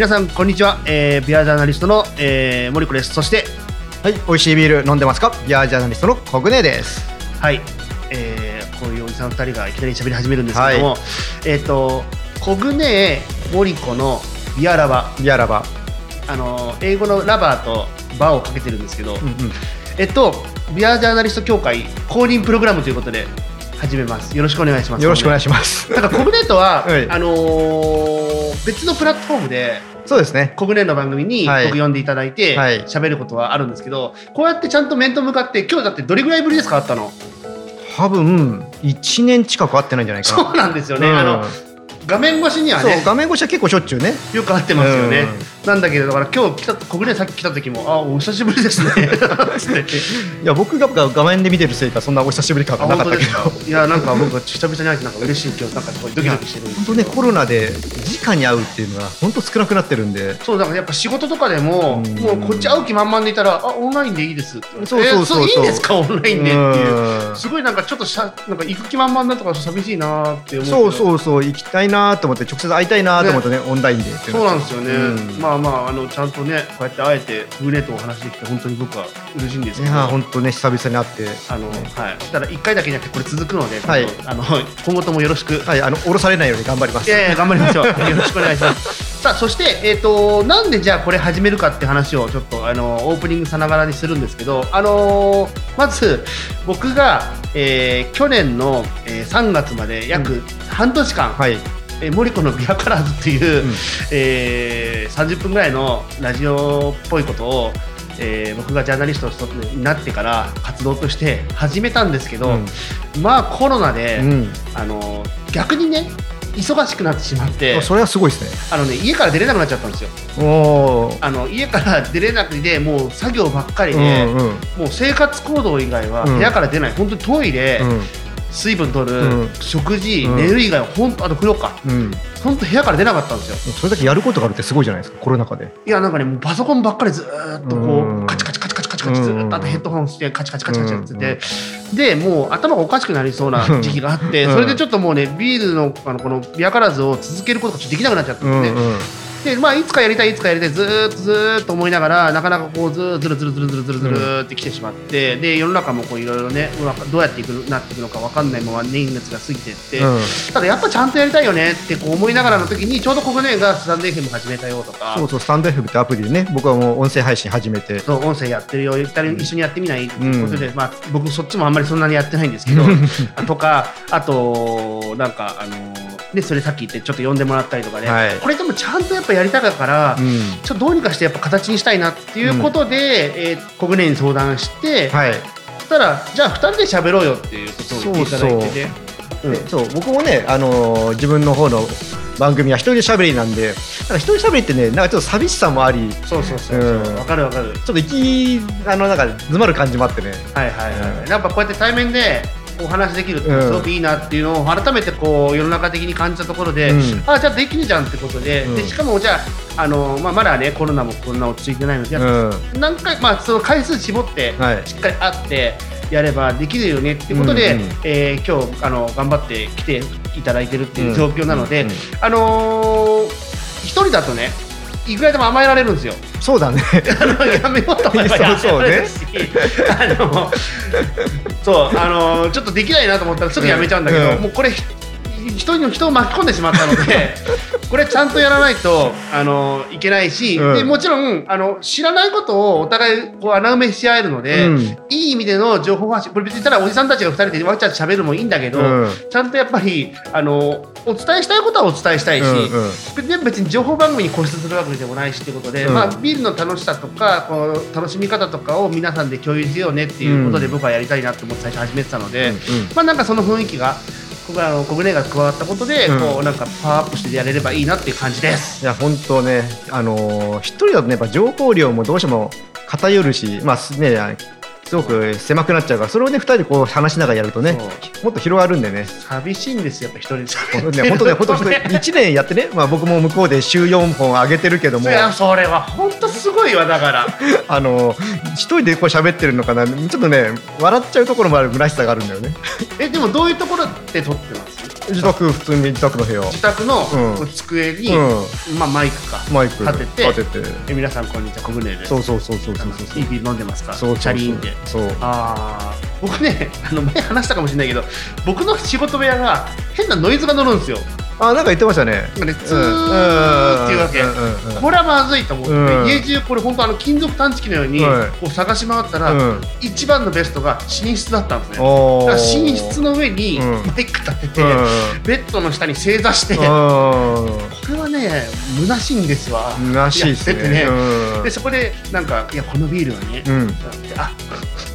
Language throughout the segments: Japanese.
皆さんこんにちは、えー、ビアジャーナリストの、えー、森子です。そしてはい。美味しいビール飲んでますか？ビアジャーナリストのコグネです。はい、えー、こういうおじさん二人がいきなり喋り始めるんですけども、はい、えっ、ー、とコグネ森子のビアラバ。ビアラバ。あの英語のラバーとバーをかけてるんですけど、うんうん、えっとビアジャーナリスト協会公認プログラムということで始めます。よろしくお願いします。よろしくお願いします。なんかコグネットは、はい、あのー、別のプラットフォームでそうですね。国連の番組に僕呼んでいただいて喋、はい、ることはあるんですけど、こうやってちゃんと面と向かって今日だってどれぐらいぶりですかあったの？多分1年近く会ってないんじゃないかな。そうなんですよね。うん、あの画面越しにはね画面越しは結構しょっちゅうねよく会ってますよね、うん、なんだけどだから今日来た国連さっき来た時もあお久しぶりですね。いや僕が画面で見てるせいかそんなお久しぶり感がなかったけど。いやなんか僕は久々に会えてなんか嬉しい今日なんかドキドキしてる本当ねコロナで直に会うっていうのが本当少なくなってるんで。そうだからやっぱ仕事とかでも、うん、もうこっち会う気満々でいたらあオンラインでいいですそうそうそういいんですか？オンラインでっていう。すごいなんかちょっとしゃなんか行く気満々だとか寂しいなって思うそうそうそう。行きたいなと思って直接会いたいなと思ってね、ね、オンラインでそうなんですよね、うん、まあまああのちゃんとねこうやって会えてグレートお話できて本当に僕は嬉しいんですけど。いや本当ね久々に会って。あの、ね、はい。ただ一回だけじゃなくてこれ続くので、はい、あの今後ともよろしく。はいあの降ろされないように頑張ります。いやいや頑張りましょう。よろしくお願いします。さあそしてえっ、ー、となんでじゃあこれ始めるかって話をちょっとあのオープニングさながらにするんですけどあのー、まず僕が、えー、去年の、えー、3月まで約半年間、うんはいえモリコのビアカラーズっていう、うん、えー、30分ぐらいのラジオっぽいことを、えー、僕がジャーナリストになってから活動として始めたんですけど、うん、まあコロナで、うん、あの逆にね忙しくなってしまってそれはすごいですね。あのね家から出れなくなっちゃったんですよ。あの家から出れなくてもう作業ばっかりで、うんうん、もう生活行動以外は部屋から出ない、うん、本当にトイレ、うん水分取る、うん、食事、寝る以外は本当あと風呂か、本当部屋から出なかったんですよ。それだけやることがあるってすごいじゃないですかコロナ禍で。いやなんかねパソコンばっかりずっとこう、カチカチカチカチカチカチずっとあとヘッドホンしてカチカチカチカチやってて、でもう頭がおかしくなりそうな時期があって、それでちょっともうねビールのあのこのビアカラーズを続けることができなくなっちゃったんで、でまあ、いつかやりたいいつかやりたいずっとずっと思いながらなかなかこうずずるずるずるずるずるずるってきてしまって、うん、で世の中もいろいろねどうやっていくなっていくのか分かんないまま年月が過ぎていって、うん、ただやっぱちゃんとやりたいよねってこう思いながらの時にちょうどここねがスタンド FM 始めたよとか。そうそうスタンド FM ってアプリでね僕はもう音声配信始めて。そう音声やってるよ一緒にやってみないっていうことで、うん、まあ、僕そっちもあんまりそんなにやってないんですけど とかあとなんかあのでそれさっき言ってちょっと呼んでもらったりとかね、はい、これでもちゃんとやっぱやりたかったから、うん、ちょっとどうにかしてやっぱ形にしたいなっていうことで、うん、えー、小舟に相談して、はい、そしたらじゃあ2人で喋ろうよっていうことを言っていただいてね。うん、そう僕もね、あのー、自分の方の番組は一人で喋りなんで、なんか一人喋りってね、なんかちょっと寂しさもあり、そうそうそうわ、う。ん、かるわかる。ちょっと息あのなんか詰まる感じもあってね。はいはいはい。うん、やっぱこうやって対面でお話できるってすごくいいなっていうのを改めてこう世の中的に感じたところで、うん、あじゃあできるじゃんってことでうん、でしかもじゃああの、まあ、まだねコロナもこんな落ち着いてないので、うん、何回、まあ、その回数絞ってしっかり会ってやればできるよねっていうことで、うんうん、えー、今日あの頑張って来ていただいてるっていう状況なので、あのー、一人だとねいくらでも甘えられるんですよ。そうだね。あ のやめようと思えばやめられるし、あのそうあのちょっとできないなと思ったらすぐやめちゃうんだけど、うん、もうこれ一人の人を巻き込んでしまったので これちゃんとやらないとあのいけないし、うん、でもちろんあの知らないことをお互いこう穴埋めし合えるので、うん、いい意味での情報発信これ別に言ったらおじさんたちが2人でわちゃわちゃ喋るもいいんだけど、うん、ちゃんとやっぱりあのお伝えしたいことはお伝えしたいし、うんうん、別に情報番組に固執するわけでもないしってことで、まあ、ビールの楽しさとかこう楽しみ方とかを皆さんで共有しようねっていうことで僕はやりたいなと思って最初始めてたので、まあなんかその雰囲気が僕あの小舟が加わったことで、うん、こうなんかパワーアップしてやれればいいなっていう感じです。いや本当ねあのー、一人だとねやっぱ情報量もどうしても偏るしまあねすごく狭くなっちゃうからそれをね2人でこう話しながらやるとねもっと広がるんでね。寂しいんですよやっぱ一人で。ね本当ね本当 1年やってね、まあ、僕も向こうで週4本上げてるけども。いやそれは本当すごいわだから。あの一人でこう喋ってるのかな。ちょっとね笑っちゃうところもある虚しさがあるんだよね。えでもどういうところで撮ってます？自宅普通に自宅の部屋。自宅のうん。机に、うまあ、マイクかマイク立てて立てて。え皆さんこんにちはこぐねえです。そうそうそうそうそうそう。いいビール飲んでますか？そうそうチャリーンってそう。ああ僕ねあの前話したかもしれないけど僕の仕事部屋が変なノイズが乗るんですよあなんか言ってましたね。なんかねツーっていうわけ、これはまずいと思って、うん。家中これ本当あの金属探知機のようにはい。こう探し回ったら、うん。一番のベストが寝室だったんですね。だおから寝室の上にうん。マイク立てて、うんベッドの下に正座して、こうれはね虚しいんですわ。んらしいですね。でそこでなんかいやこのビールはね、うん。あ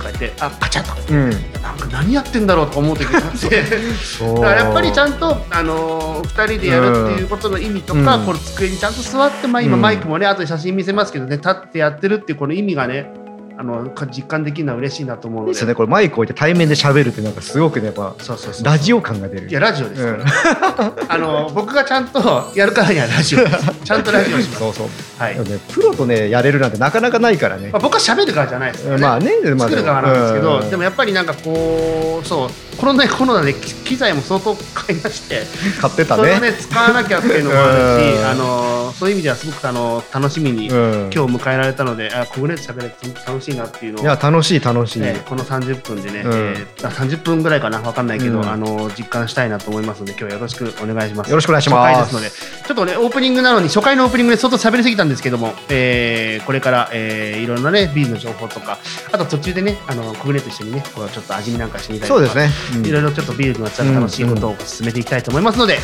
こうやってあカチャッと。かうん。なんか何やってんだろうとか思う時があって。だからやっぱりちゃんと、あのー、2人でやるっていうことの意味とか、うん。この机にちゃんと座って、まあ、今うん。マイクもね後で写真見せますけどね立ってやってるっていうこの意味がねあのか実感できるのは嬉しいなと思うので。いいですよね。これマイク置いて対面で喋るってなんかすごくねやっぱそうそうラジオ感が出る。いやラジオですうん。から、あの僕がちゃんとやるからにはラジオです。ちゃんとラジオします。そうそう。はい、ねプロとねやれるなんてなかなかないからね。まあ、僕は喋る側じゃないですよね、まあねまあ作る側なんですけど、うん。でもやっぱりなんかこうそうコロナコロナで機機材も相当買いまして買ってたそれをねね使わなきゃっていうのもあるし、うん。あのそういう意味ではすごくあの楽しみに、うん。今日迎えられたのであ小舟で喋れて楽しいなっていうのをいや楽しい楽しい、えーこの30分でね、うん。えーあ30分ぐらいかな分かんないけど、うん。あの実感したいなと思いますので今日はよろしくお願いします。よろしくお願いしますちょっとねオープニングなのに初回のオープニングで相当喋りすぎたんですけども、えーこれから、えーいろんなねビールの情報とかあと途中でねあの小舟と一緒にねこうちょっと味見なんかしてみたりとかそうですね、うん。いろいろちょっとビールの楽しいことを進めていきたいと思いますので、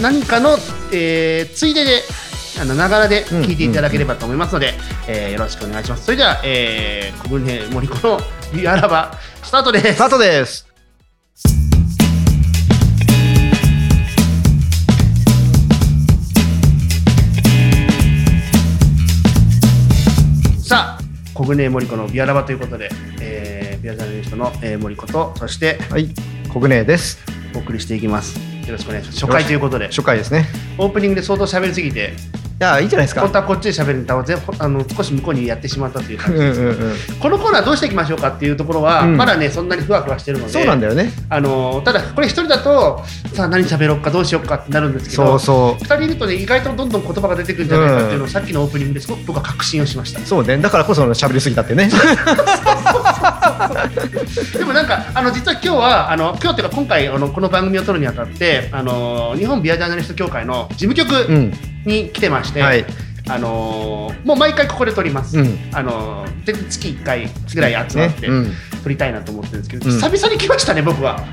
何かの、えーついでで、あのながらで聞いていただければと思いますので、えーよろしくお願いします。それでは、えー、小舟森子のビアラバスタートです。スタートです小舟森子のビアラバということで、えー、ビアジャーナリストの、えー、森子と、そしてはい小舟ですお送りしていきます。よろしくお願いします。初回ということで、初回ですねオープニングで相当喋りすぎて、いやいいんじゃないですか。本当はこっちで喋るネタを全部あの少し向こうにやってしまったという感うんじです。うんうんこのコーナーどうしていきましょうかっていうところは、うん。まだねそんなにふわふわしてるのでそうなんだよね。あのただこれ一人だとさあ何喋ろうかどうしようかってなるんですけそどうそう。二人いるとね意外とどんどん言葉が出てくるんじゃないかっていうのを、さっきのオープニングですごく僕は確信をしました。そうね。だからこそ喋りすぎたってね。でもなんかあの実は今日はあの今日っていうか今回あのこの番組を撮るにあたってあの日本ビアジャーナリスト協会の事務局うんに来てまして、はい。あのもう毎回ここで撮ります、うん。あので月1回ぐらい集まって撮りたいなと思ってるんですけど、うん。久々に来ましたね僕は。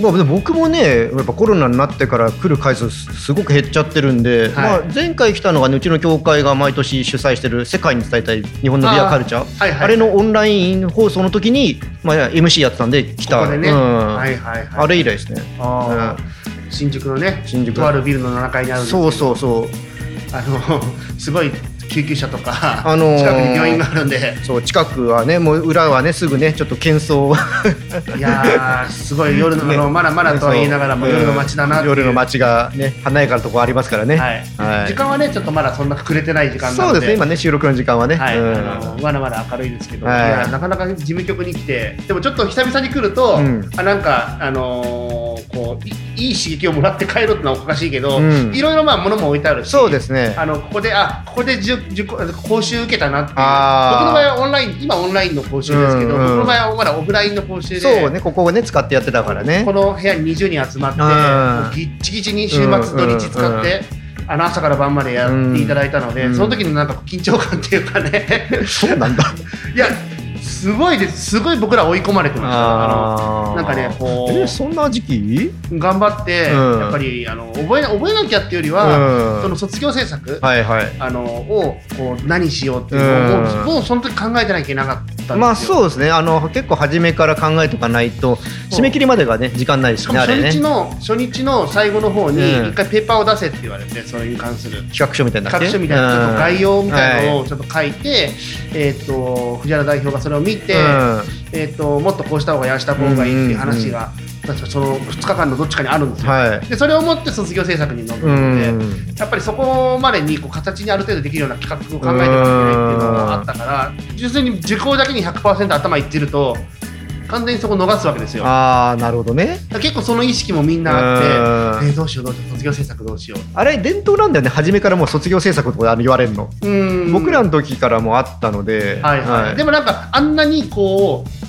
まあ、僕もねやっぱコロナになってから来る回数すごく減っちゃってるんで、まあ、前回来たのが、ね、うちの協会が毎年主催してる世界に伝えたい日本のビアカルチャー。あ,、はいはいれのオンライン放送の時に、まあ、MC やってたんで来た。あれ以来ですね。あー。新宿のね、新宿。とあるビルの7階にあるそうそうそうあのすごい救急車とか、あのー近くに病院があるんで、そう近くはねもう裏はねすぐねちょっと喧騒。いやー、すごい 夜の、ね。まだまだとは言いながらも、夜の街だな。夜の街がね華やかなとこありますからね。はい。はい。時間はね、ちょっとまだそんな暮れてない時間。そうですね今ね収録の時間はね、はい、うん。あのまだまだ明るいですけど、はい。なかなか事務局に来て、でもちょっと久々に来ると、うん。あなんか、あのーこういいい刺激をもらって帰るってのはおかしいけど、うん。いろいろまあ物も置いてあるし、そうですね。あのここであここで受講講習受けたなっていう。僕の場合はオンライン今オンラインの講習ですけど、うんうん僕の場合はまだオフラインの講習で。そうねここをね使ってやってたからね。この部屋に20人集まってうん。もうぎっちぎちに週末土日使って、あの朝から晩までやっていただいたので、うん。その時のなんか緊張感っていうかね。そうなんだ。いやすごいです。すごい僕ら追い込まれてました。あのなんかねこうえそんな時期？頑張って、うん。やっぱりあの覚えな覚えなきゃっていうよりは、うん。その卒業制作、はいはい。あのをこう何しようっていうのを、もううん。もうその時考えてなきゃいけなかったんですよ。まあそうですね。あの結構初めから考えとかないと締め切りまでがね時間ないしねあれね日の、初日の最後の方にうん。一回ペーパーを出せって言われてそれに関する。企画書みたいな企画書みたいなちょっと概要みたいなのををちょっと書いて、えっ、と藤原代表がそれを見て、えっ、ともっとこうした方がやあした方がいいっていう話が、確かその2日間のどっちかにあるんですよ。はい。でそれをもって卒業制作に臨うむので、ん。やっぱりそこまでにこう形にある程度できるような企画を考えていかなきゃいけないっていうのがあったから純粋に受講だけに100%頭いってると完全にそこ逃すわけですよ。ああなるほどね。結構その意識もみんなあって、えー、どうしようどうしよう卒業制作どうしよう。あれ伝統なんだよね。初めからもう卒業制作とか言われるの。うん。僕らの時からもあったので、はい。はい、でもなんかあんなにこう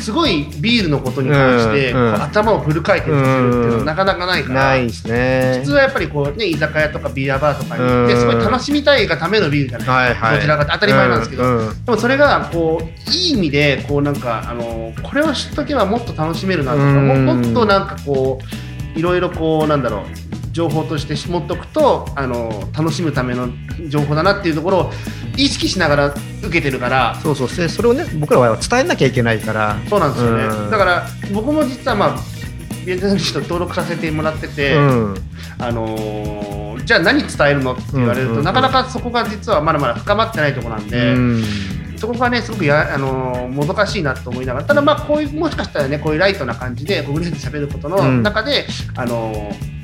すごいビールのことに関して、うん頭をフル回転させるっていうのはなかなかないから、ないですね。普通はやっぱりこう、ね、居酒屋とかビールバーとかに行って、うん。すごい楽しみたいがためのビールじゃない。ですか、どちらかって当たり前なんですけど、うん。うんでもそれがこういい意味でこうなんかあのこれを知っとけばもっと楽しめるなとか、もっとなんかこういろいろこうなんだろう情報として持っておくとあの楽しむための情報だなっていうところを意識しながら受けてるから。そうそう。でそれをね僕らは伝えなきゃいけないから。そうなんですよね、うん。だから僕も実はまあビエンナビと登録させてもらってて、うん。あのーじゃあ何伝えるのって言われると、うんうんうん。なかなかそこが実はまだまだ深まってないところなんで、うん。そこがねすごくや、あのーもどかしいなと思いながらただまあこういうもしかしたらねこういうライトな感じでこう嬉しく喋ることのうん。中で、あのー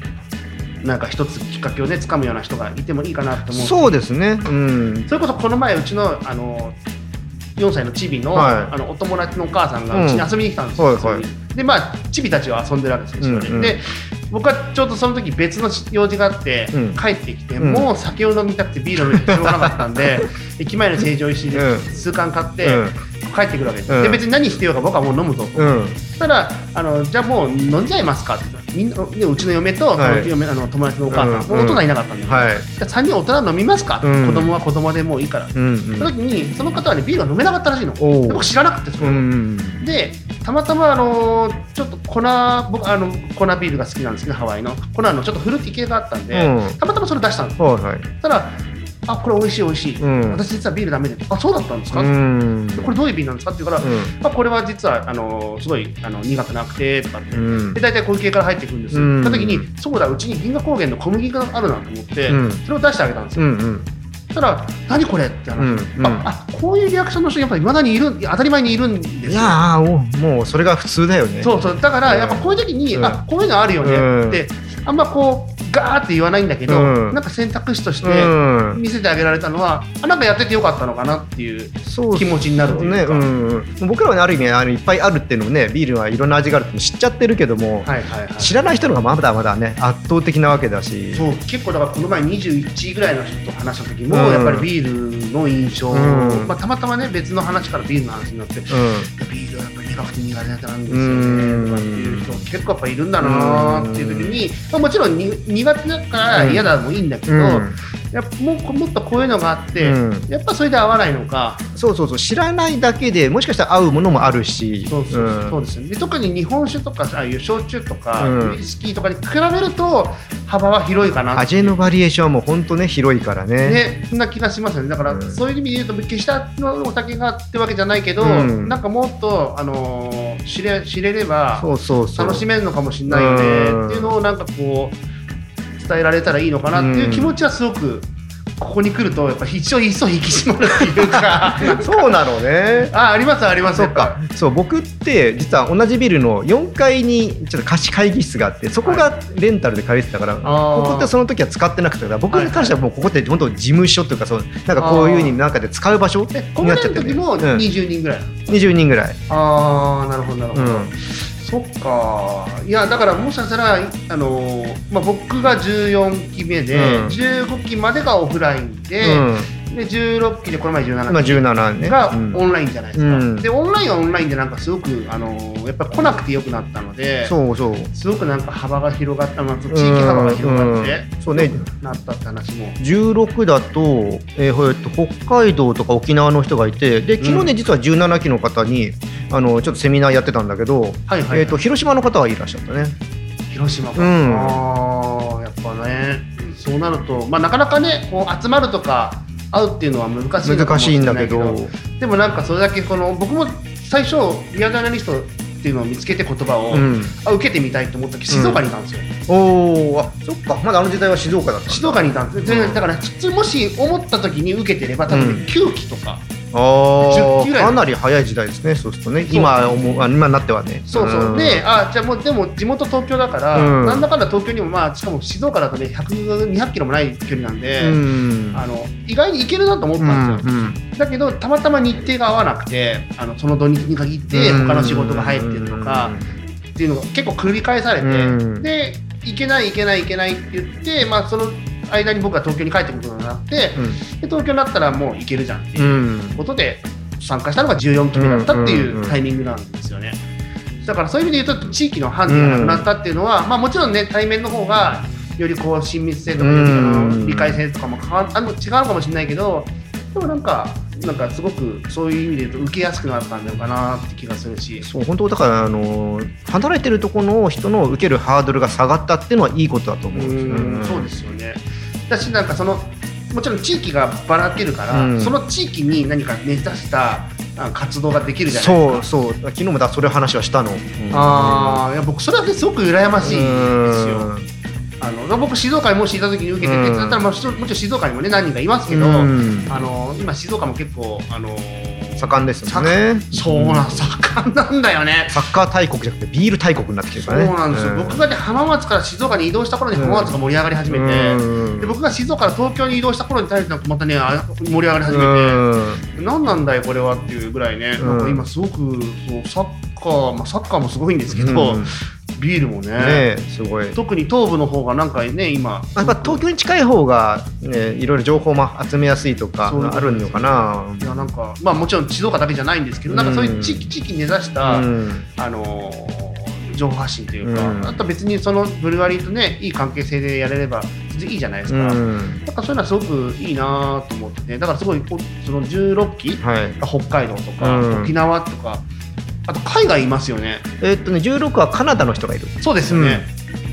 なんか一つきっかけをね掴むような人がいてもいいかなと思う。そうですね。うん。それこそこの前うちの、あの4歳のチビの,、はい。あのお友達のお母さんがうちに遊びに来たんですよ、うんはい。はいでまあチビたちは遊んでるわけですよ、うんうん。で僕はちょうどその時別の用事があって、うん。帰ってきて、うん。もう酒を飲みたくてビールを飲みたくてしょうがなかったんで 駅前の成城石井でうん。数缶買って、うん。帰ってくるわけです、うん。で別に何してようか僕はもう飲むぞと、うん。そしたらあのじゃあもう飲んじゃいますかってみんなでうちの嫁と、はい。嫁あの友達のお母さん、うん大人いなかったんで、はい。じゃあ3人大人飲みますか、うん。子供は子供でもういいから、うんその時にその方はねビールが飲めなかったらしいの。僕知らなくてそれを、うんでたまたまあのーちょっと粉僕あの粉ビールが好きなんですけどハワイの。粉のちょっとフルーティー系があったんで、うん。たまたまそれ出したんですはいはい。たらあこれ美味しい美味しい、うん。私実はビールダメで。あそうだったんですか、うん。これどういうビールなんですか？って言うから、うん。まあ、これは実はあのすごいあの苦くなくてとかって、うん。で大体こういう系から入ってくるんですよ、うん。時にそうだうちに銀河高原の小麦があるなと思って、うん。それを出してあげたんですよ、うんうん。そしたら何これって話、うんうん。ああこういうリアクションの人やっぱりいまだにいる当たり前にいるんですよ。いやーもうそれが普通だよね。そうそう。だからうん。やっぱこういう時に、うん。あこういうのあるよねって、あんまこうガーって言わないんだけど、うん。なんか選択肢としてうん。見せてあげられたのは、あなんかやっててよかったのかなっていうそう気持ちになるというか。ね、うん。うん、僕らはねある意味あのいっぱいあるっていうのもねビールはいろんな味があるって知っちゃってるけども、はいはいはい。知らない人の方がまだまだね圧倒的なわけだし。そう結構だからこの前21ぐらいの人と話した時も、うん。やっぱりビールの印象、ん。まあ、たまたまね別の話からビールの話になって、うん。ビールはやっぱり苦くて苦手なんですよねうんとかっていう人結構やっぱいるんだなっていう時に、まあ、もちろんに苦手だから嫌だもいいんだけど、うん。やっぱもうもっとこういうのがあって、うん。やっぱそれで合わないのか。そうそうそう知らないだけでもしかしたら合うものもあるし。そうそう,、ん。そうですよね。で特に日本酒とかああいう焼酎とか、うん。ウイスキーとかに比べると幅は広いかな味のバリエーションはもう本当ね広いからね。ね、そんな気がしますよね。だから、うん。そういう意味で言うと、決したのお酒がってわけじゃないけど、うん。なんかもっと、あのー知れ知れればそうそうそう。楽しめるのかもしれないよねうんっていうのをなんかこう伝えられたらいいのかなっていう気持ちはすごくここに来るとやっぱ一層一層引き締まるっていうか。そうなのね。あありますあります。そっか。そう僕って実は同じビルの4階にちょっと貸し会議室があってそこがレンタルで借りてたから、ー。ここってその時は使ってなくてだから僕に関してはもうここって本当事務所というかそうなんかこういう中で使う場所になっちゃってね、もうん、20人ぐらい、20人ぐらい、ああなるほどなるほど、うん、そっか。いやだからもしかしたらあのーまあ、僕が14期目で、うん。15期までがオフラインで,、で16期でこの前うん、今17期17ねがうんオンラインじゃないですか、うん。でオンラインはオンラインでなんかすごく、あのーやっぱ来なくてよくなったのでそうそう。すごくなんか幅が広がった、まあ、地域幅が広がって、うん。そうね。なったって話も。16だと,、えーほえっと北海道とか沖縄の人がいてで昨日ね、うん実は17期の方にあのちょっとセミナーやってたんだけど、はいはい、はい。えー、と広島の方はいらっしゃったね。広島か、うん。ああやっぱね。そうなると、まあ、なかなかねこう集まるとか会うっていうのは難しい難しいんだけど。でもなんかそれだけこの僕も最初リアルジャーナリストっていうのを見つけて言葉を、うん、あ受けてみたいと思った時静岡にいたんですよ、おおあそっか。まだあの時代は静岡だった静岡にいたんですでだから普通もし思った時に受けてれば多分、ねうん。9期とかあ10期ぐらいあかなり早い時代ですね。そうするとね。今思今になってはね。そうそう、ん。であじゃあもうでも地元東京だから、うん。なんだかんだ東京にもまあしかも静岡だとね100200キロもない距離なんで、うん。あの意外に行けるなと思ったんですよ、うん。だけどたまたま日程が合わなくてあのその土日に限ってうん。他の仕事が入ってるとかっていうのが結構繰り返されて、うん。で行けない行けない行けないって言って、まあ、その間に僕は東京に帰ってくることになって、で東京になったらもう行けるじゃんってういうんことで参加したのが14期目だったっていうタイミングなんですよね。だからそういう意味で言うと地域のハンデがなくなったっていうのは、まあ、もちろんね対面の方がよりこう親密性とか、うん理解性とかも変わあの違うかもしれないけどでもなんかなんかすごくそういう意味で言うと受けやすくなったんだよかなって気がするし。そう本当だからあの離れてるところの人の受けるハードルが下がったっていうのはいいことだと思うんですようんそうですよね。だしなんかそのもちろん地域がばらけるから、うん。その地域に何か根ざしたあ活動ができるじゃないですか。そうそう。昨日もだそれ話はしたの、ああいや僕それはねすごく羨ましいんですよ。うん。あの僕静岡にもしいた時に受けてて、うん。だったらまあもちろん静岡にもね何人かいますけど、うん。あの今静岡も結構あの盛んですよね。そうなん盛んなんだよね。サッカー大国じゃなくてビール大国になってきてるそうからね。なんですよ、僕がね浜松から静岡に移動した頃に浜松が盛り上がり始めて、うん。で僕が静岡から東京に移動した頃に対してまたねあ盛り上がり始めて、うん。何なんだよこれはっていうぐらいね、うんなん。か今すごくそうサッカー、まあ、サッカーもすごいんですけど、うんビールもねねすごい。特に東部の方がなんかね今。やっぱ東京に近い方が、ね、いろいろ情報も集めやすいとかあるのかな。いやなんかまあもちろん静岡だけじゃないんですけど、なんかそういう地域地域に根ざした、うん。あのー情報発信というか、うん。あと別にそのブルワリーとねいい関係性でやれればいいじゃないですか、うん。なんかそういうのはすごくいいなと思っててだからすごいこその16期はい。北海道とか、うん。沖縄とかあと海外いますよね。えーっとね、16はカナダの人がいる。そうですよね、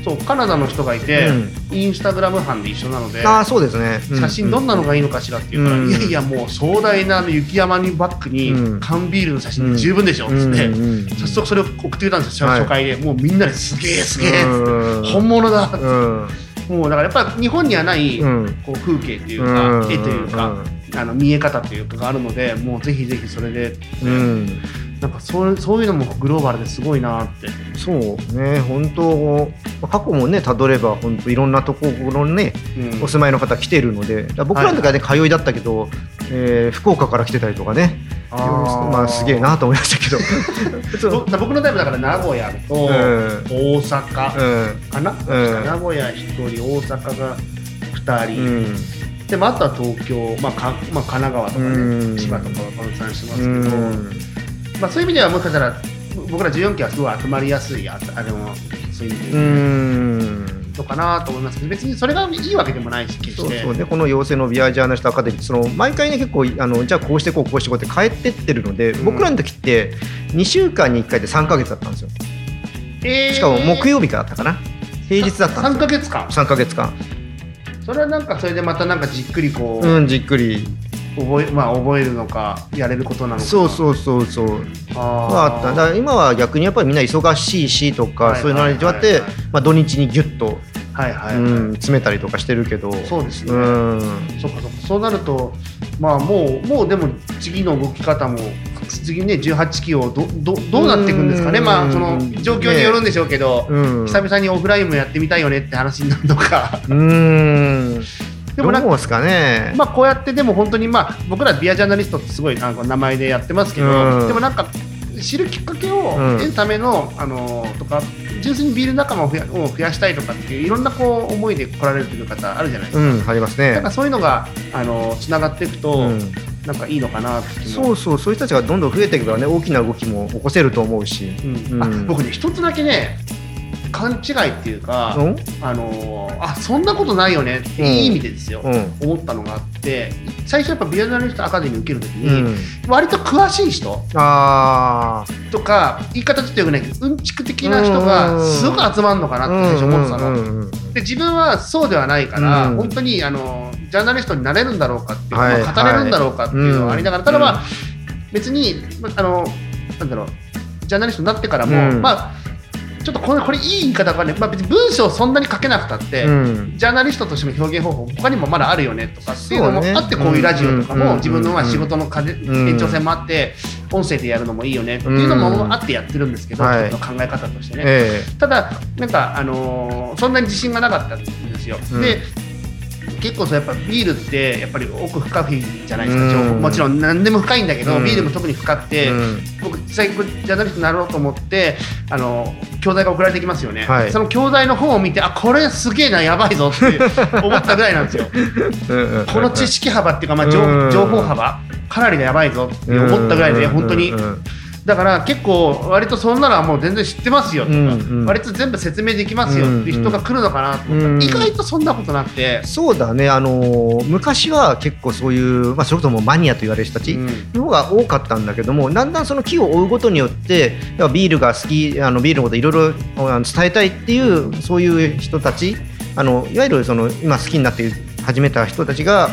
そうカナダの人がいて、うん。インスタグラム班で一緒なのでああ、そうですね。写真どんなのがいいのかしらって言うから、うん。いやいやもう壮大な雪山にバックにうん。缶ビールの写真で十分でしょっつって、うん。うん。早速それを送ってくれたんですよ、はい。初回で。もうみんなですげえすげえっつって、うん。本物だ、うん。もうだからやっぱ日本にはない、うん。こう風景っていうか、うん。絵というか、あの見え方というかがあるのでもうぜひぜひそれでうんなんかそうそういうのもグローバルですごいなって。そうね、本当、まあ過去もね、たどれば、本当いろんなところにね、うん。お住まいの方来てるので、僕らの時はね、通いだったけど、えー福岡から来てたりとかね、あー。まあ、すげえなと思いましたけど。ぼ僕のタイプだから名古屋。とうん。大阪。うん。かな、ん。名古屋1人大阪が2人、うん。でもあとは東京、まあかまあ、神奈川とかね、うん。千葉とかは分散してますうけど、んまあ、そういう意味ではもしかしたら僕ら14期はすごい集まりやすいああれもそういう意味うでん。のかなと思います。けど別にそれがいいわけでもないし決して。そうそう。ね、この養成のビアジャーナリストアカデミーその毎回ね結構あのじゃあこうしてこうこうしてこうって変えてってるので、うん。僕らの時って2週間に1回で3か月だったんですよ。えー。しかも木曜日からだったかな。平日だったん3ですよ。ヶ月間。3か月間。それはなんかそれでまたなんかじっくりこう、うんじっくり覚えまあ、覚えるのかやれることなのか。そうそうそうそう。あはあった。だから今は逆にやっぱりみんな忙しいしとか、はいそういうのに味わって、はいはいはいまあ、土日にギュッと、はいはい、うん、詰めたりとかしてるけど。そうですね、うん。そっかそっか。そうなるとまあもうもうでも次の動き方も次ね18期をどどどうなっていくんですかね。うん。まあその状況によるんでしょうけど、うん。久々にオフラインもやってみたいよねって話になるのか。うんでもなんかかね、まあこうやってでも本当にまあ僕らビアジャーナリストってすごいなんか名前でやってますけど、うん。でもなんか知るきっかけをうん。得るための、あのとか純粋にビール仲間を増やを増やしたいとかっていういろんなこう思いで来られるという方あるじゃないですか。うんありますね。なんかそういうのがあのつながっていくと、うん。なんかいいのかなそうそうそういう人たちがどんどん増えていけばね大きな動きも起こせると思うし、うん。あうん。僕ね一つだけね勘違いっていうか、うん？あのーあそんなことないよねっていい意味でですよ、うん。思ったのがあって最初やっぱビアジャーナリストアカデミー受けるときうに、ん、割と詳しい人あとか言い方ちょっとよくないけどうんちく的な人がすごく集まるのかなって最初思ってたの。で自分はそうではないから、うん。本当にあのジャーナリストになれるんだろうかっていうか、はい。まあ語れるんだろうかっていうのはありながら、はいただまあ、うん。別にまああのなんだろうジャーナリストになってからも、うん。まあちょっとこれこれいい言い方がね、まあ、別に文章をそんなに書けなくたって、うん。ジャーナリストとしての表現方法他にもまだあるよねとかっていうのもあってこういうラジオとかうん。も自分のまあ仕事の風ん。延長線もあって音声でやるのもいいよねっていうのもあってやってるんですけど、はい。自分の考え方としてね。え。ただなんか、あのーそんなに自信がなかったんですよ。うん。で結構そうやっぱビールってやっぱり奥深いじゃないですか、うん。もちろん何でも深いんだけど、うん。ビールも特に深くえて、うん。僕実際ジャーナリストになろうと思ってあの教材が送られてきますよね、はい。その教材の本を見てあこれすげえなやばいぞって 思ったぐらいなんですよ。うんうんこの知識幅っていうか、まあ、情うん。情報幅かなりやばいぞって思ったぐらいで本当にうんうんだから結構割とそんなのはもう全然知ってますよとか、うんうん。割と全部説明できますよっていう人が来るのかなと思った。ら、うん。意外とそんなことなくて、そうだね、あのー昔は結構そういう、まあ、それこそもうマニアと言われる人たちうん。の方が多かったんだけども、だんだんその木を追うことによって、ビールが好き、あのビールのこといろいろ伝えたいっていう、そういう人たち、あのいわゆるその今好きになって始めた人たちが、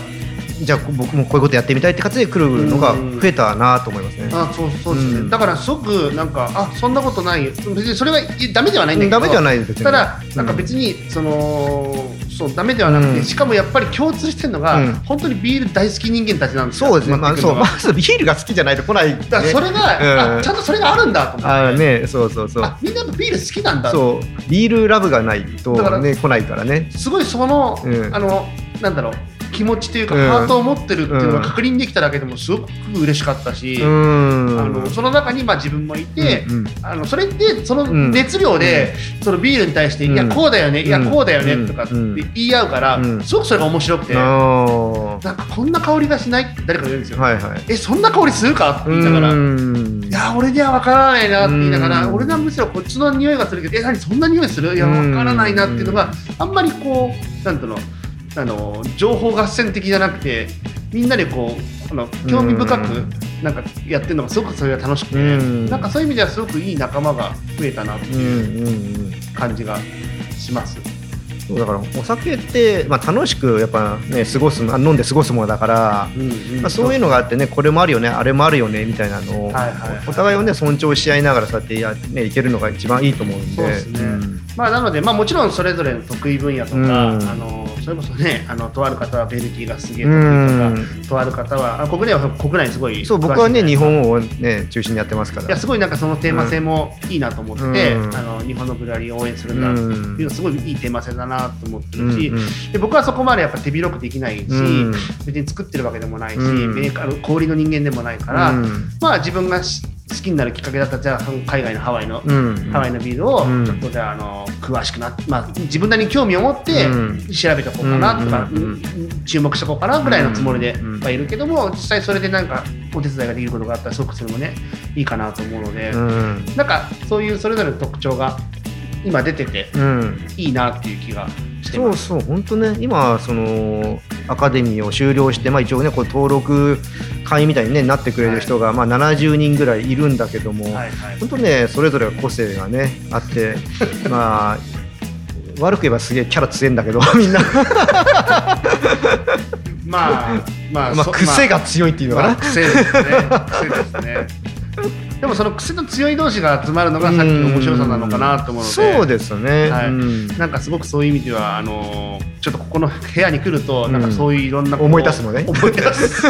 じゃあ僕もこういうことやってみたいって形で来るのが増えたなと思いますね。あそうそうですね、うん。だからすごくなんかあそんなことない別にそれはダメではないんだけど。ダメではないですただうん。なんか別にそのそうダメではなくて、うん。しかもやっぱり共通してるのが、うん。本当にビール大好き人間たちなんですよ。そうですね、まあ、そう集まずビールが好きじゃないと来ない、ね、だそれが、ちゃんとそれがあるんだと思って。あね、そうそうそう。あみんなビール好きなんだ。そう。ビールラブがないとね来ないからね。すごいその、うん。あのなんだろう気持ちというか、うん。ハートを持ってるっていうのが確認できただけでもすごく嬉しかったし、うーん。あのその中にまあ自分もいて、うんうん。あのそれってそのうん。熱量で、そのビールに対して、うん。いやこうだよね、いやうんこうだよねとかってうん。言い合うから、うん。すごくそれが面白くて、なんかこんな香りがしないって誰かが言うんですよ。はいはい。えそんな香りするか？って言いながら。いや俺には分からないなって言いながら、うん俺はむしろこっちの匂いがするけど、え、何そんな匂いする？いや、分からないなっていうのが、あんまりこう、なんていうの、あの情報合戦的じゃなくて、みんなでこう、あの興味深くなんかやってるのがすごくそれが楽しくて、うん。なんかそういう意味ではすごくいい仲間が増えたなってうんいう感じがします。そうだからお酒って、まあ、楽しくやっぱね過ごすあ飲んで過ごすものだから、うんうん。まあ、そういうのがあってねこれもあるよねあれもあるよねみたいなのを、はいはいはいお互いをね尊重し合いながらそうやってや、ね、いけるのが一番いいと思うんで。そうですね。んまあ、なので、まあ、もちろんそれぞれの得意分野とか、うん。あのそれこそねあのとある方はベルギーがすげえう得意とか、んとある方はあ国内は国内にすごいそう僕はね日本をね中心にやってますから。いやすごいなんかそのテーマ性もいいなと思ってて、うん。あの日本のブルワリーを応援するんだっていうのすごいいいテーマ性だなと思ってるし、うんうん。で僕はそこまでやっぱ手広くできないし、うん。別に作ってるわけでもないし、うん。メーカーの小売りの人間でもないから、うん。まあ自分がし好きになるきっかけだったらじゃあ海外のハワイの、うん。ハワイのビールをうん。ちょっとじゃああの詳しくなって、まあ、自分なりに興味を持ってうん。調べておこうかなとか、注目しておこうかなぐらいのつもりでうんはいるけども実際それでなんかお手伝いができることがあったらすごくそれもねいいかなと思うので、うん。なんかそういうそれぞれの特徴が今出ててうん。いいなっていう気がしてます。そうそう、本当ね、今、そのアカデミーを修了して、まあ、一応ね、こう登録会員みたいに、ね、なってくれる人が、まあ、70人ぐらいいるんだけども、はいはい。本当ね、それぞれが個性がね、あって、まあ、悪く言えばすげえキャラ強いんだけど、みんな、まあまあ、まあ、そ癖が強いっていうのかな。まあ癖ですね。癖ですね。でもその癖の強い同士が集まるのがさっきの面白さなのかなと思うので。そうですね。はいうんなんかすごくそういう意味ではあのーちょっとここの部屋に来るとなんかそういういろんなこう思い出すのね。思い出す。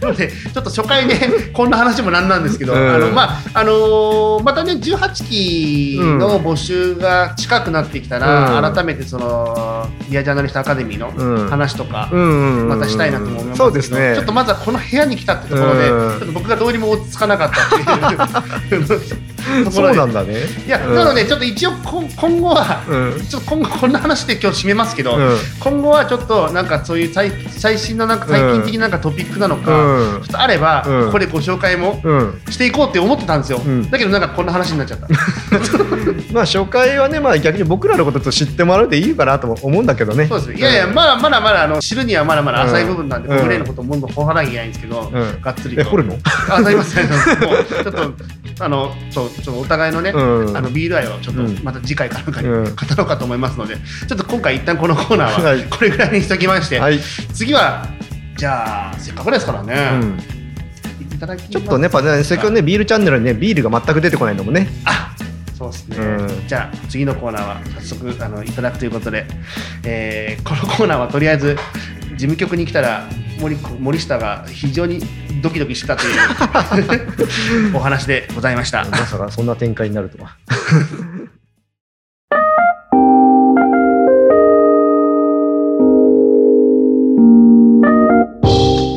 なのでちょっと初回ね こんな話もなんなんですけど、うん。あのまああのーまたね18期の募集が近くなってきたら、うん。改めてそのディアジャーナリストアカデミーうん。の話とか、またしたいなと思いますけどそうですね。ちょっとまずはこの部屋に来たってところで、うん。ちょっと僕がどうにも落ち着かなかったっていう そうなんだね。いや、うん。なのでちょっと一応こ今後は、うん。ちょっと今後こんな話で今日締めますけど、うん。今後はちょっとなんかそういう最最新のなんか最近的ななんかトピックなのか、うん。ちょっとあれば、うん。ここでご紹介もうん。していこうって思ってたんですよ、うん。だけどなんかこんな話になっちゃった。まあ初回はね、まあ逆に僕らのことと知ってもらうでいいかなとも思うんだけどね。そうです。いやいやまだまだまだあの知るにはまだまだ浅い部分なんで、うん。僕らのことをもっと掘らなきゃいけないんですけど、うん。がっつりと。え、掘るの？ありますちょっとあのそうちょっとお互いのね、うん。あのビール愛をちょっとうん。また次回かなんかにうん。語ろうかと思いますので、ちょっと今回一旦このコーナーははい。これぐらいにしときまして、はい。次はじゃあせっかくですからね、ちょっとね、やっぱね、せっかくね、ビールチャンネルにね、ビールが全く出てこないのもね。あそうですね、うん。じゃあ次のコーナーは早速あのいただくということで、えーこのコーナーはとりあえず事務局に来たら森森下が非常にドキドキしたという お話でございました。まさかそんな展開になるとは。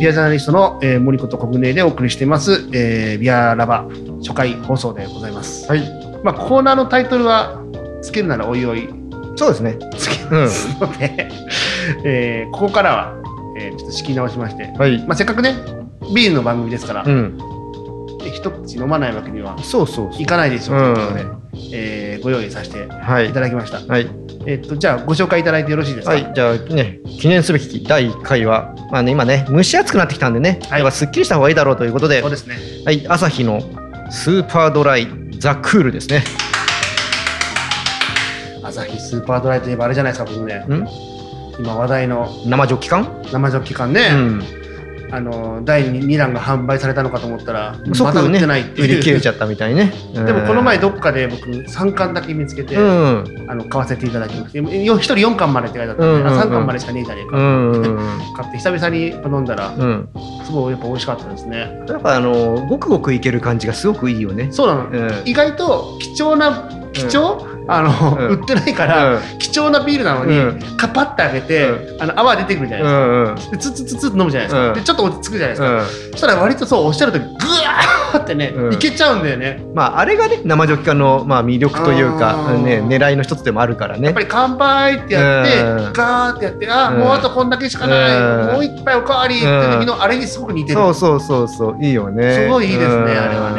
ビアジャーナリストの、えー森子と小舟でお送りしています、えービアラバ初回放送でございます。はい。まあ、コーナーのタイトルはつけるならおいおいそうですね。つけますので、えーここからは、えーちょっと仕切り直しまして、はい。まあ、せっかくねビールの番組ですから、うん。で一口飲まないわけにはそうそういかないでしょうということで、うえーご用意させてはいいた。だきました。はい。えっとじゃあご紹介いただいてよろしいですか？はい、じゃあね、記念すべき第1回は、まあね、今ね、蒸し暑くなってきたんでね、はいやっぱすっきりした方がいいだろうということで、そうですね。はい、朝日のスーパードライザ・クールですね。朝日スーパードライといえばあれじゃないですか僕ね。ん今話題の生ジョッキ缶、生ジョッキ缶ね。うん、あの第 2, 弾が販売されたのかと思ったらね。た売ってないって売り切いう。れちゃったみたいね。でもこの前どどっかで僕3巻だけ見つけて、うん、あの買わせていただきましてよ1人4巻までって書いてあったんで、うんうんうん。あ3巻までしかねえじゃねえか、うん、うん、買って久々に飲んだらうん。すごいやっぱ美味しかったですね。やっぱあの、ごくごくいける感じがすごくいいよね。そうなの、うん。意外と貴重な貴重、あの、うん。売ってないから、貴重なビールなのに、うん。カパッてあげて、うあの泡出てくるじゃないですか。でツツツツッと飲むじゃないですか、うん。でちょっと落ち着くじゃないですか、うん。そしたら割とそうおっしゃるとりグワーってね、うん。いけちゃうんだよね。まあ、あれがね、生ジョッキ缶の、まあ、魅力というか、ね、狙いの一つでもあるからね。やっぱ。り乾杯ってやって、うん。ガーってやってあ、うん。もうあとこんだけしかない、うん。もう一杯おかわりって時のあれにすごく似てる、そうそうそうそう、いいよね。すごいいいですねうん。あれは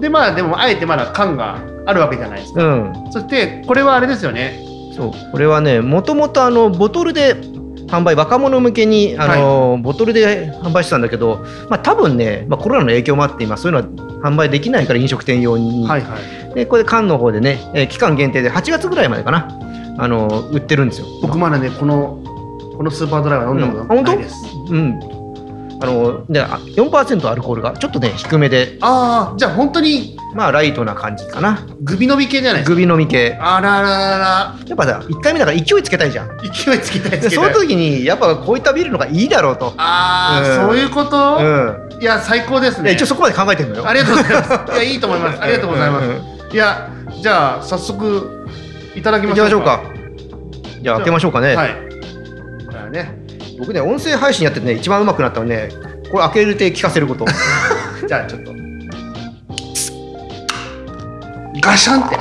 でまあでもあえてまだ缶があるわけじゃないですか、うん。そしてこれはあれですよね。そう、これはね、もともとあのボトルで販売、若者向けにあの、ボトルで販売してたんだけど、まあ多分ね、まあ、コロナの影響もあって、今、そういうのは販売できないから、飲食店用に。はいはい。で、これ、缶の方でね、えー期間限定で8月ぐらいまでかな、あの売ってるんですよ。僕まだねこのこのスーパードライは飲んだことうん。ないです、うん。あのであ4%アルコールがちょっとね、低めで、ああじゃあ本当にまあライトな感じかな。グビ伸び系じゃないですか？グビ飲み系。あららららやっぱさ、1回目だから勢いつけたいじゃん。勢いつきたいつけたいでその時に、やっぱこういったビールの方がいいだろうと。ああ、うんそういうこと、うん。いや最高ですねいや一応そこまで考えてるのよ。ありがとうございますいやいいと思います ありがとうございます、いやじゃあ早速いただき行ましょうきましょうか。じゃあ開けましょうかね。はいじゃあね僕ね、音声配信やっててね、一番うまくなったのね、これ開けるて聞かせること。じゃあちょっとガシャンって。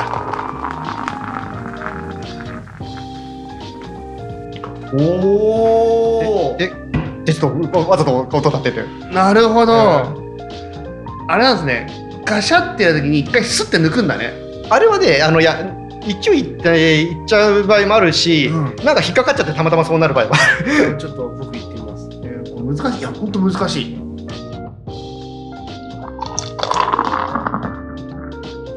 おおで、でちょっとわざと音立てて。なるほど、うあれなんですね。ガシャってやるときに一回スッて抜くんだね。あれはね、あの、いや、勢いいっていっちゃう場合もあるし、うん。なんか引っかかっちゃってたまたまそうなる場合もある。ちょっと僕言ってみます、えーこれ難しい。いや本当難しい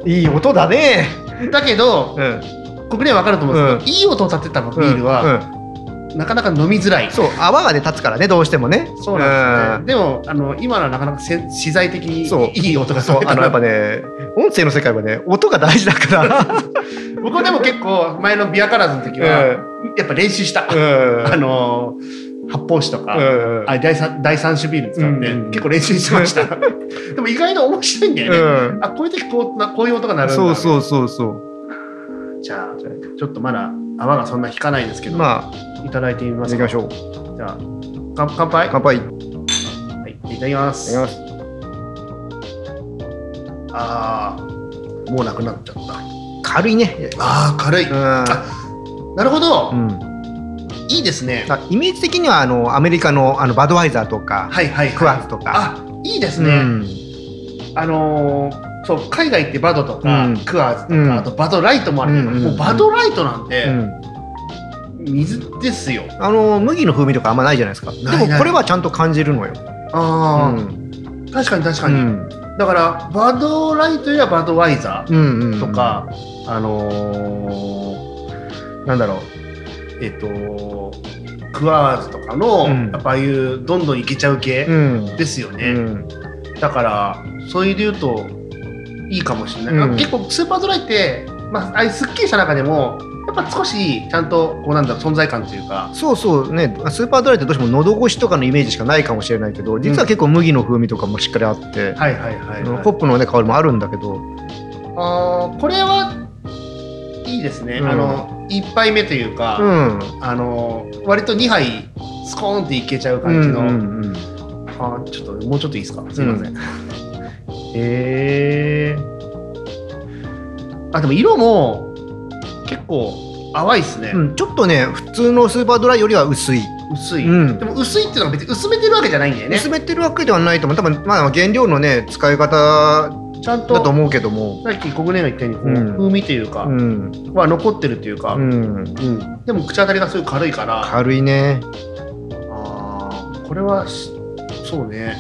いい音だね。だけどうん。国には分かると思うんですけど、いい音を立てたビールは、うんなかなか飲みづらいそう、泡がね、立つからね、どうしてもね。そうなんですね。でも、あの、今のはなかなかせ資材的にいい音がそう、あの、やっぱね、音声の世界はね、音が大事だから。僕はでも結構、前のビアカラーズの時は、やっぱ練習した。うん。あの、発泡酒とか、うんあ第三第三種ビール使って、うん結構練習しました。でも意外と面白いんだよね。うんあ、こういう時こうなこういう音が鳴るんだ。そうそうそうそう。じゃあ、ちょっとまだ泡がそんな引かないですけど、まいただいてみあ、ますか。行きましょう。じゃあ、か乾杯。乾杯。いはい、いただきます。ただきます。ああ、もうなくなっちゃった。軽いね。ああ、軽い。うん。なるほど、うんいいですね。あイメージ的にはあのアメリカのあのバドワイザーとか、はいはいはい。クワーズとか、あ、いいですね。うん。あのーそう海外ってバドとか、うん。クワーズとか、うん。あとバドライトもあるけど、もうバドライトなんてうん。水ですよ。あの麦の風味とかあんまないじゃないですか。でもこれはちゃんと感じるのよ。ああ、うん。確かに確かに。うん。だからバドライトやバドワイザーとか、あのーなんだろう。えっ、とクワーズとかの、うん。やっぱああいうどんどんいけちゃう系うん。ですよね。うん。だからそういうで言うといいかもしれない、うん。結構スーパードライって、まあ、ああいうすっきりした中でもやっぱ少しちゃんとこうなんだ存在感というか。そうそうね。スーパードライってどうしても喉越しとかのイメージしかないかもしれないけど実は結構麦の風味とかもしっかりあって、はいはいはい、はいホップのね香りもあるんだけど。あーこれはいいですね、うん。あの1杯目というか、うん。あの割と2杯スコーンっていけちゃう感じの、うんうんうん。あーちょっともうちょっといいですか？すいません、う へえあでも色も結構淡いですね、うん。ちょっとね普通のスーパードライよりは薄い、薄い、うん。でも薄いっていうのは別に薄めてるわけじゃないんだよね。薄めてるわけではないと思う。多分まあ原料のね使い方ちゃんとだと思うけども。さっき小暮が言ったようにこう、うん。風味というか、うん、は残ってるっていうか、うん、うん。でも口当たりがすごい軽いから。軽いね。あーこれはしそうね。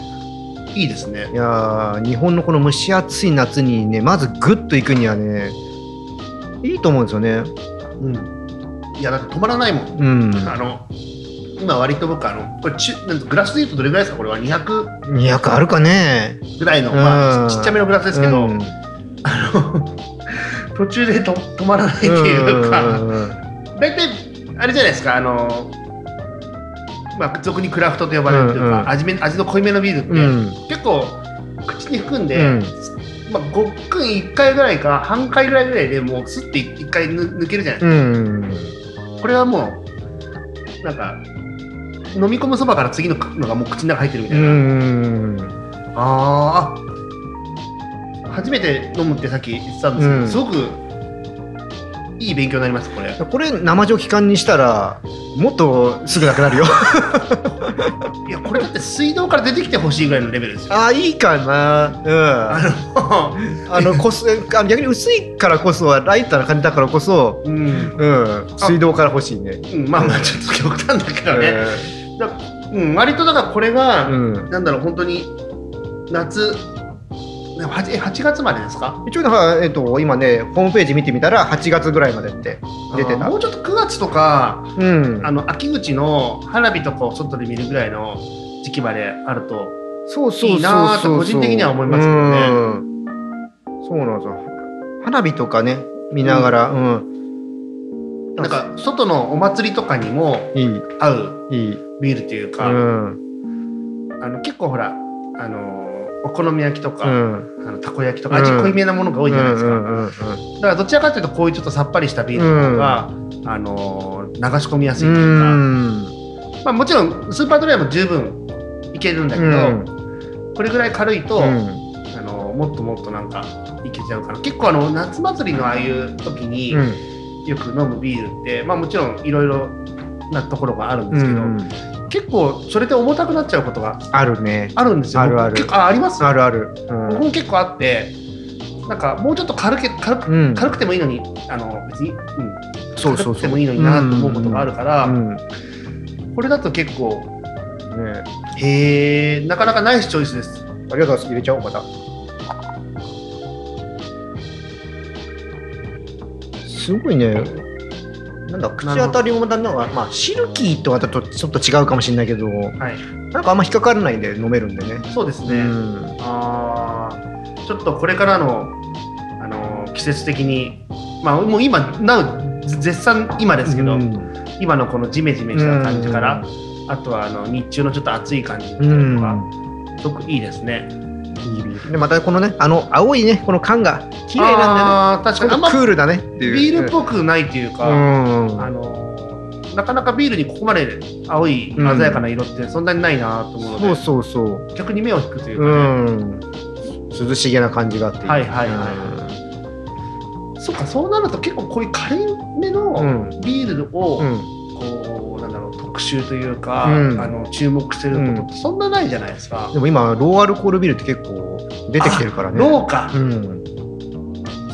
いいですね。いやー日本のこの蒸し暑い夏にねまずグッといくにはねいいと思うんですよね。うん。いやだって止まらないもん、うん。あの今割と僕あのこれちグラスでいうとどれぐらいですか？これは？200 200あるかね。ぐらいの、うんまあ、ちちっちゃめのグラスですけど、うん。あの 途中でと止まらないっていうか、うん。うんうん大体あれじゃないですか？あのまあ俗にクラフトと呼ばれるというか、うんうん。味め味の濃いめのビールって、うん。結構口に含んで、うん。まあ、ごっくん1回ぐらいか半回ぐらいぐらいでもうスッて1回ぬ抜けるじゃないですうん。かこれはもうなんか飲み込むそばから次ののがもう口の中入ってるみたういな、ん。あーあ。初めて飲むってさっき言ってたんですけど、うん。すごくいい勉強になりますこれ。これ生ジョッキ缶にしたらもっとすぐなくなるよ。いやこれだって水道から出てきてほしいぐらいのレベルですよ。あーいいかな。うん。あのあのこそあの逆に薄いからこそライターな感じだからこそ、うん、うん、水道から欲しいね。うんまあまあちょっと極端だけどね、えだうん、割とだからこれが、ーうん、なんだろう本当に夏ね 8, え8月までですか？一応えっと、今ねホームページ見てみたら8月ぐらいまでって出てた。も。うちょっと9月とかうん。あ、の秋口の花火とかを外で見るぐらいの時期まであるとそうそうそうそういいなーと個人的には思いますけどね。うん。そうなんですよ。花火とかね見ながら、うん、なんか外のお祭りとかにもいい。合ういい。ビールっていううか、ん。あの結構ほらあのお好み焼きとか、うん。あのたこ焼きとか味濃いめなものが多いじゃないですか、うんうんうんうん。だからどちらかというとこういうちょっとさっぱりしたビールの方が、あの流し込みやすいというか、うん。まあ、もちろんスーパードライも十分いけるんだけど、うん。これぐらい軽いと、うん。あのもっともっとなんかいけちゃうから。結構あの夏祭りのああいう時にうんよく飲むビールって、まあ、もちろんいろいろなところがあるんですけど、うん結構それで重たくなっちゃうことがあるね。あるんですよ。あるあるああります？あるある。うん僕も結構あってなんかもうちょっと軽け軽くうん軽くてもいいのにあの別に、うん、そうそうそう軽くてもいいのになと思うことがあるから、うんこれだと結構ねへえなかなかナイスチョイスです。ありがとうございます。入れちゃおう、また。すごいね。なんだ、口当たりもまたなんか、まあ、シルキーとはちょっとちょっと違うかもしれないけど、はい、なんかあんま引っかからないんで飲めるんでね。そうですね。うんあーちょっとこれからの、あのー季節的に、まあ、もう今なお絶賛今ですけど、うん今のこのジメジメした感じから、あとはあの日中のちょっと暑い感じみたいなのが、すごくいいですね。ビでまたこのね、あの青いね、この缶が綺麗なんあー確かに。クールだねっていう。ビールっぽくないっていうか、うんあのーなかなかビールにここまで青い鮮やかな色ってそんなにないなと思うので、そうそうそう。逆に目を引くというかうね、ん。涼しげな感じがあって。はいはいはいそうかそうなると結構こういう軽めのうんビールを、特集というか、うんあの注目してることってそんなないじゃないですか。でも今、ローアルコールビールって結構出てきてるからね。ローか、うん。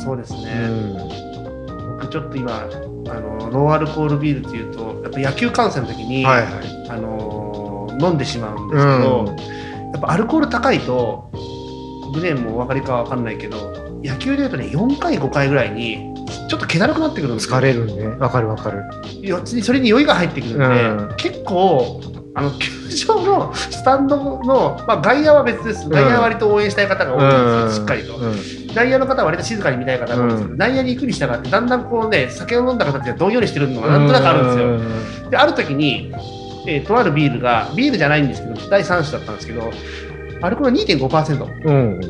そうですうね、ん。僕ちょっと今あのローアルコールビールっていうとやっぱ野球観戦の時に、はいはい。あの飲んでしまうんですけど、やっぱアルコール高いとグレーンもお分かりかわかんないけど野球でいうとね4回5回ぐらいにちょっと気だるくなってくるんですよ疲れるね。わかるわかる。よそれに酔いが入ってくるんで、うん結構あの球場のスタンドの、まあ、外野は別です外野は割と応援したい方が多いんですよ、しっかりと。うん内野の方は割と静かに見たい方が多いんですけど、うん内野に行くに従ってだんだんこうね酒を飲んだ方たちがどんよりしてるのがなんとなくあるんですよ。である時に、えーとあるビールがビールじゃないんですけど第3種だったんですけどアルコール2.5%うん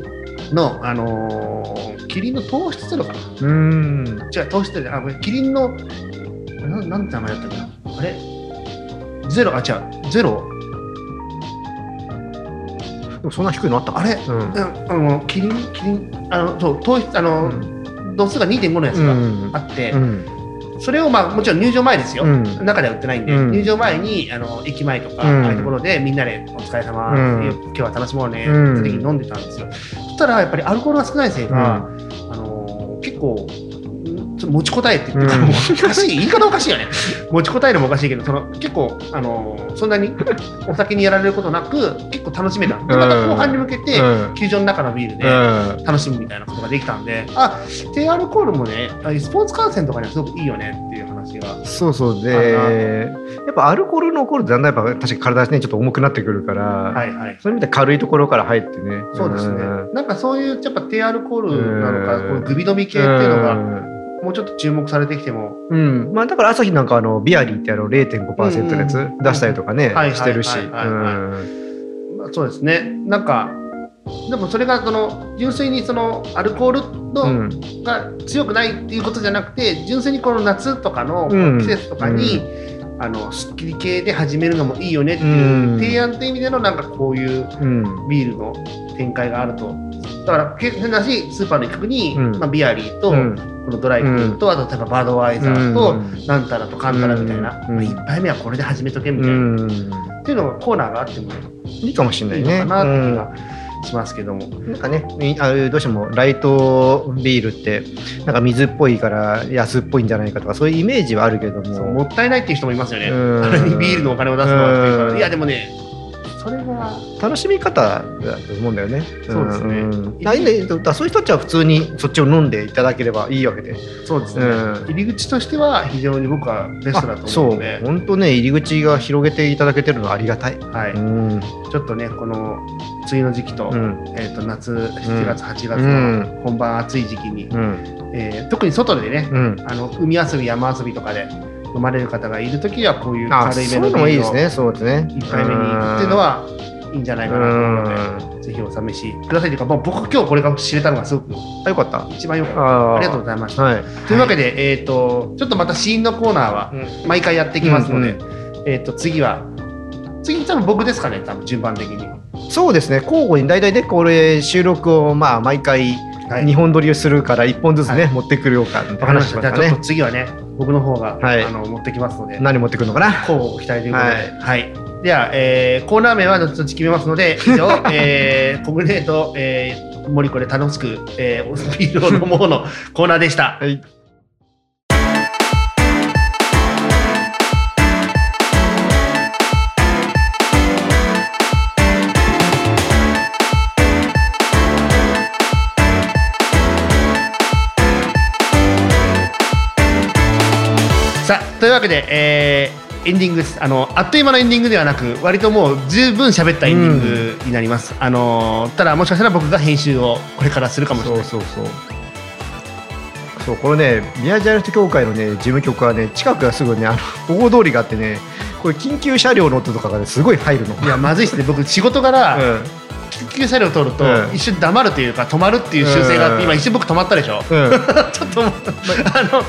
の、あのーキリンの糖質ゼロかな？うん。違う糖質ゼロあこれキリンのななんて名前だったっけな？あれ？ゼロ？あ違う。ゼロ？でもそんな低いのあったかあれ、うん。うん、あのキリン？キリン？あのそう糖質あの、うん。度数が2.5のやつうん。があって、うん。それをまあもちろん入場前ですよ、うん。中では売ってないんで、うん。入場前にあの駅前とか、うん。ああいうところでみんなでお疲れ様、うん今日は楽しもうね、うん。って時に飲んでたんですよ。そしたらやっぱりアルコールが少ないせいか、あのー結構、ちょっと持ちこたえって言って、うんもうおかしい、言い方おかしいよね。持ちこたえるのもおかしいけど、その結構、あのーそんなにお酒にやられることなく、結構楽しめた。で、また後半に向けて、うん球場の中のビールで、うん楽しむみたいなことができたんで、あ低アルコールもね、スポーツ観戦とかにはすごくいいよねっていう話が。そうそうあでやっぱアルコールのコールってだんだんやっぱ確かに体ねちょっと重くなってくるから、はいはい。そういう意味で軽いところから入ってねそうですねん。なんかそういうやっぱ低アルコールなのか、うんこういうグビ飲み系っていうのが、もうちょっと注目されてきても、うん。まあ、だから朝日なんかあのビアリーってあの0.5%のやつうん。うん出したりとかね、はいしてるし、そうですね。なんか、でもそれがその純粋にそのアルコールの、うん。が強くないっていうことじゃなくて、純粋にこの夏とかのうん。季節とかに、あのスッキリ系で始めるのもいいよねっていううん提案っていう意味でのなんかこういううん。ビールの展開があると。だから変なしスーパーの一角に、うん。まあ、ビアリーと、うん。このドライクルーと、あと例えばバードワイザーと、うん。なんたらとかんたらみたいな、うん。まあ、1杯目はこれで始めとけみうたいな、ん。っていうのがコーナーがあってもいいかもしれいないいね。のかなって気うん。がしますけども、なんかね、いあどうしてもライトビールって、なんか水っぽいから安っぽいんじゃないかとか、そういうイメージはあるけども、もったいないっていう人もいますよね、ビールのお金を出すのはっていうかうん。らいやでもね楽しみ方だと思うんだよね。そうですね。ん。だいいんだそういう人たちは普通にそっちを飲んでいただければいいわけで。そうですね、うん。入り口としては非常に僕はベストだと思うので、本当ね、入り口が広げていただけてるのはありがたい。はい。うん。ちょっとねこの梅雨の時期と,、うん。えー、と夏7月8月うん。の本番暑い時期に、うん。えー特に外でね、うん。あの海遊び山遊びとかで飲まれる方がいるときはこういうあ軽いめそういうのビールをのもいいですね、そうですね。一杯目にっていうのはいいんじゃないかなと思うので、ぜひお試しくださいというか、もう僕今日これが知れたのがすごくあ、よかった。一番よかった。あありがとうございました。はい。というわけで、えっ、と、ちょっとまたシーンのコーナーはうん毎回やっていきますので、うえっ、と、次は、次多分僕ですかね、多分順番的に。そうですね、交互に大体ね、これ、収録をまあ毎回、はい2本撮りをするから、1本ずつね、はい持ってくるようかって。話しましたねじゃあちょっと。次はね、僕の方が、はいあの持ってきますので、何持ってくるのかな？交互期待ということで、はいはい。では、えーコーナー名は後々決めますので、以上、えー、コグネート、えー、森これ楽しく、えー、ビールを飲もうのコーナーでした。はい。さあというわけで、えーエンディングですあのあっという間のエンディングではなく割ともう十分喋ったエンディングになります、あのただもしかしたら僕が編集をこれからするかもしれない。そうそうそう。そうこれね、ビアジャーナリスト協会のね、事務局はね、近くがすぐね、あの大通りがあってね、これ緊急車両の音とかがね、すごい入るの。いやまずいですね。僕仕事柄、うん。緊急車両を通ると、うん。一瞬黙るというか止まるっていう習性があって、うん。今一瞬僕止まったでしょ、うん、ちょっとあの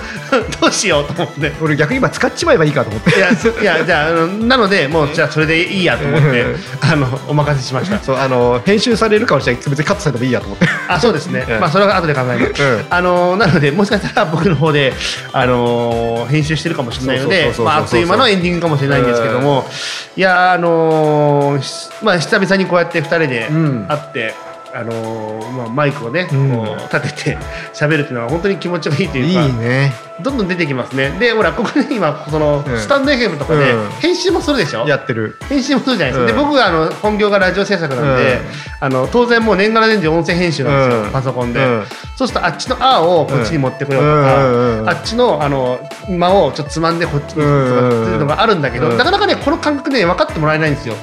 どうしようと思って。俺逆に今使っちまえばいいかと思って。いやいやじゃあなのでもうじゃあそれでいいやと思って、うん。あのお任せしました。そうあの編集されるかもしれない。別にカットされてもいいやと思って。あそうですね、うん。まあそれは後で考えます、うん。あのなのでもしかしたら僕の方であの編集してるかもしれないのでああっという間のエンディングかもしれないんですけども、いやあのしまあ久々にこうやって2人でうん。会って、あのまあ、マイクをね、うん。こう立てて喋るっていうのは本当に気持ちがいいというかいいね。どんどん出てきますね。でほらここで今その、うん。スタンド FM とかでうん。編集もするでしょ、やってる。編集もするじゃないですか、うん。で僕はあの本業がラジオ制作なんで、うん。あの当然もう年がら年中音声編集なんですよ、うん。パソコンで、うん。そうするとあっちの「あ」をこっちに持ってこようとか、あっちのあの間をちょっとつまんでこっちにとかっていうのがあるんだけど、うん。なかなかねこの感覚ね分かってもらえないんですよ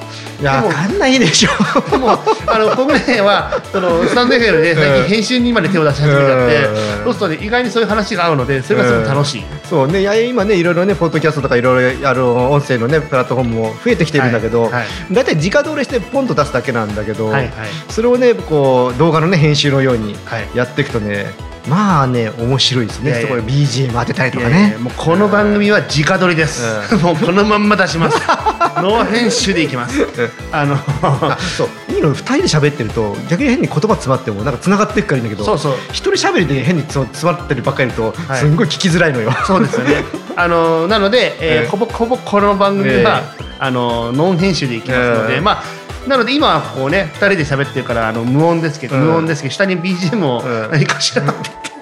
いやでも。わかんないでしょ。でもあの僕ねはそのスタンド FM で最近編集にまで手を出し始めちゃって、うん。そうするとね意外にそういう話が合うのでそれがすごく楽しい、そうねいや今ねいろいろねポッドキャストとかいろいろある音声のねプラットフォームも増えてきてるんだけど、はいはい。だい直撮りしてポンと出すだけなんだけど、はいはい。それをねこう動画のね編集のようにはい。やっていくとねまあね面白いですね。いやいや。そこで BGM 当てたりとかいやいねやもうこの番組は直撮りです、もうこのまんま出します。ノー編集でいきます。あのあそう。いいの2人で喋ってると逆に変に言葉詰まってもなんか繋がっていくからいいんだけどそうそう。一人喋りで変に詰まってるばっかりいると、はい。すんごい聞きづらいのよ。そうですよね。あのなので、えーええほぼほぼこの番組は、あのノン編集でいきますので、ええまあなので今はこうね二人で喋ってるからあの無音ですけど、うん無音ですけど下に BGM をうん何かしらって言って、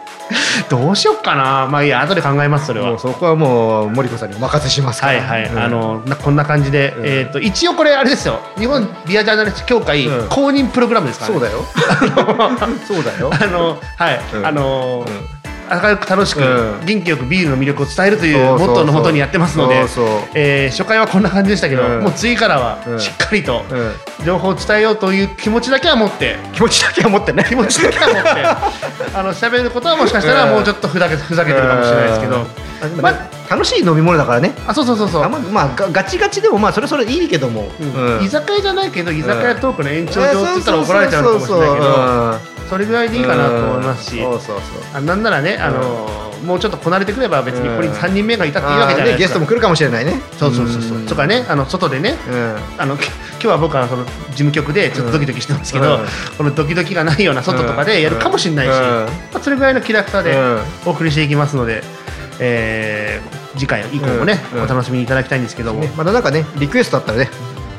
どうしよっかな。まあいいや後で考えますそれは。そこはもう森子さんにお任せしますから。はいはい、うんあのなこんな感じで、うんえっ、と一応これあれですよ日本ビアジャーナリスト協会うん公認プログラムですからね。そうだよ。そうだよ。あのはい、うんあのうん明るく楽しく、うん。元気よくビールの魅力を伝えるというモットーのもとにやってますのでそえー初回はこんな感じでしたけど、うん。もう次からはうん。しっかりとうん。情報を伝えようという気持ちだけは持って気持ちだけは持ってね。気持ちだけは持って あの喋ることはもしかしたらもうちょっとふざけふざけてるかもしれないですけど、うん。まあ楽しい飲み物だからね。あそうそうそうそう。ままあガガチガチでもまあそれそれいいけども。うん。居酒屋じゃないけど居酒屋トークの延長上って言ったら怒られちゃうのかもしれないけどそれぐらいでいいかなと思いますしそうそうそう。あなんならね、あのもうちょっとこなれてくれば別にここに3人目がいたっていいわけじゃないですか。ねゲストも来るかもしれないね。そうそうそうそう。とかねあの外でねうん。あのき今日は僕はその事務局でちょっとドキドキしてますけど、うん。このドキドキがないような外とかでやるかもしれないし、うん。まあ、それぐらいのキャラクターでうん。お送りしていきますので、えー次回以降もね、うん。お楽しみにいただきたいんですけども、ね。まだなんかねリクエストあったらね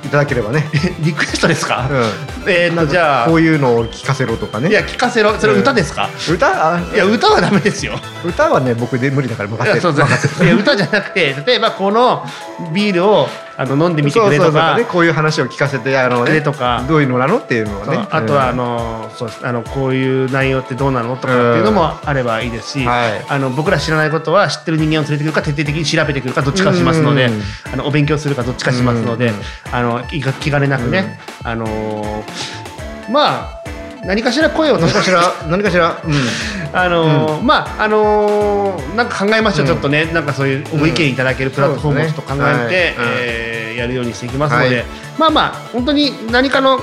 いただければね。リクエストですか、うえーとじゃあ。こういうのを聞かせろとかね。いや聞かせろ。それ歌ですか、歌？あいや。歌はダメですよ。歌はね僕で無理だから任いやせる。そう。そういや歌じゃなくて例えばこのビールをあの飲んでみてくれとかねこういう話を聞かせてあのねとか。どういうのなのっていうのをそうね。あとはあうん。の、そうあのこういう内容ってどうなのとかっていうのもあればいいですし、はいあの僕ら知らないことは知ってる人間を連れてくるか徹底的に調べてくるかどっちかしますのでうん。あのお勉強するかどっちかしますのでうん。あの気が気兼ねなくね、あのーまあ何かしら声を何かしら何かしら。うんあのーまああのーなんか考えましょう、うんちょっとね。なんかそういうご意見いただけるプラットフォームをちょっと考えて、そうですねはい。えーやるようにしていきますので、はい。まあまあ本当に何かの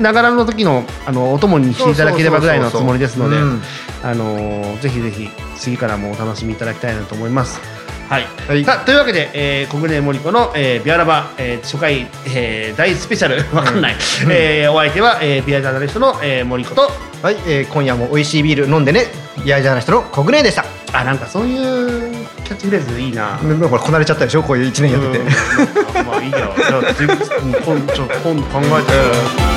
ながらの時のあのお供にしていただければぐらいのつもりですので、うんあのーぜひぜひ次からもお楽しみいただきたいなと思います。はい、はいさあというわけで、えー、小暮森子の、えー、ビアラバ、えー、初回、えー、大スペシャルわかんない、えーお相手は、えー、ビアジャーナリストの、えー、森子とはい、えー今夜も美味しいビール飲んでね。ビアジャーナリストのコグネでした。あなんかそういうキャッチフレーズいいな。ねほらこなれちゃったでしょ？こういう一年やってて。うんまあいいや。じゃあ次、今ちょ今考えて。